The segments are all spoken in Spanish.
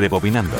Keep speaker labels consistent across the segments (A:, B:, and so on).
A: Rebobinando.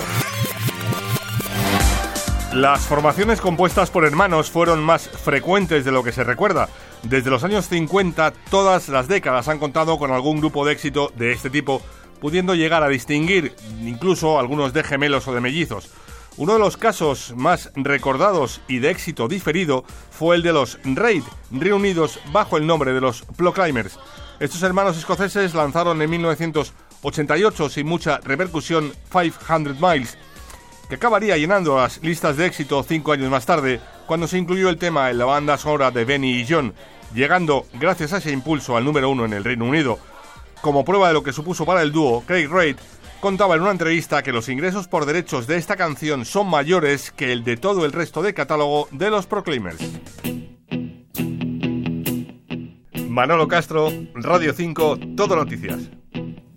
B: Las formaciones compuestas por hermanos fueron más frecuentes de lo que se recuerda. Desde los años 50 todas las décadas han contado con algún grupo de éxito de este tipo, pudiendo llegar a distinguir incluso algunos de gemelos o de mellizos. Uno de los casos más recordados y de éxito diferido fue el de los Raid, reunidos bajo el nombre de los Ploclimers. Estos hermanos escoceses lanzaron en 1900. 88 sin mucha repercusión, 500 Miles, que acabaría llenando las listas de éxito cinco años más tarde, cuando se incluyó el tema en la banda sonora de Benny y John, llegando, gracias a ese impulso, al número uno en el Reino Unido. Como prueba de lo que supuso para el dúo, Craig Reid contaba en una entrevista que los ingresos por derechos de esta canción son mayores que el de todo el resto de catálogo de los Proclaimers. Manolo Castro, Radio 5, Todo Noticias.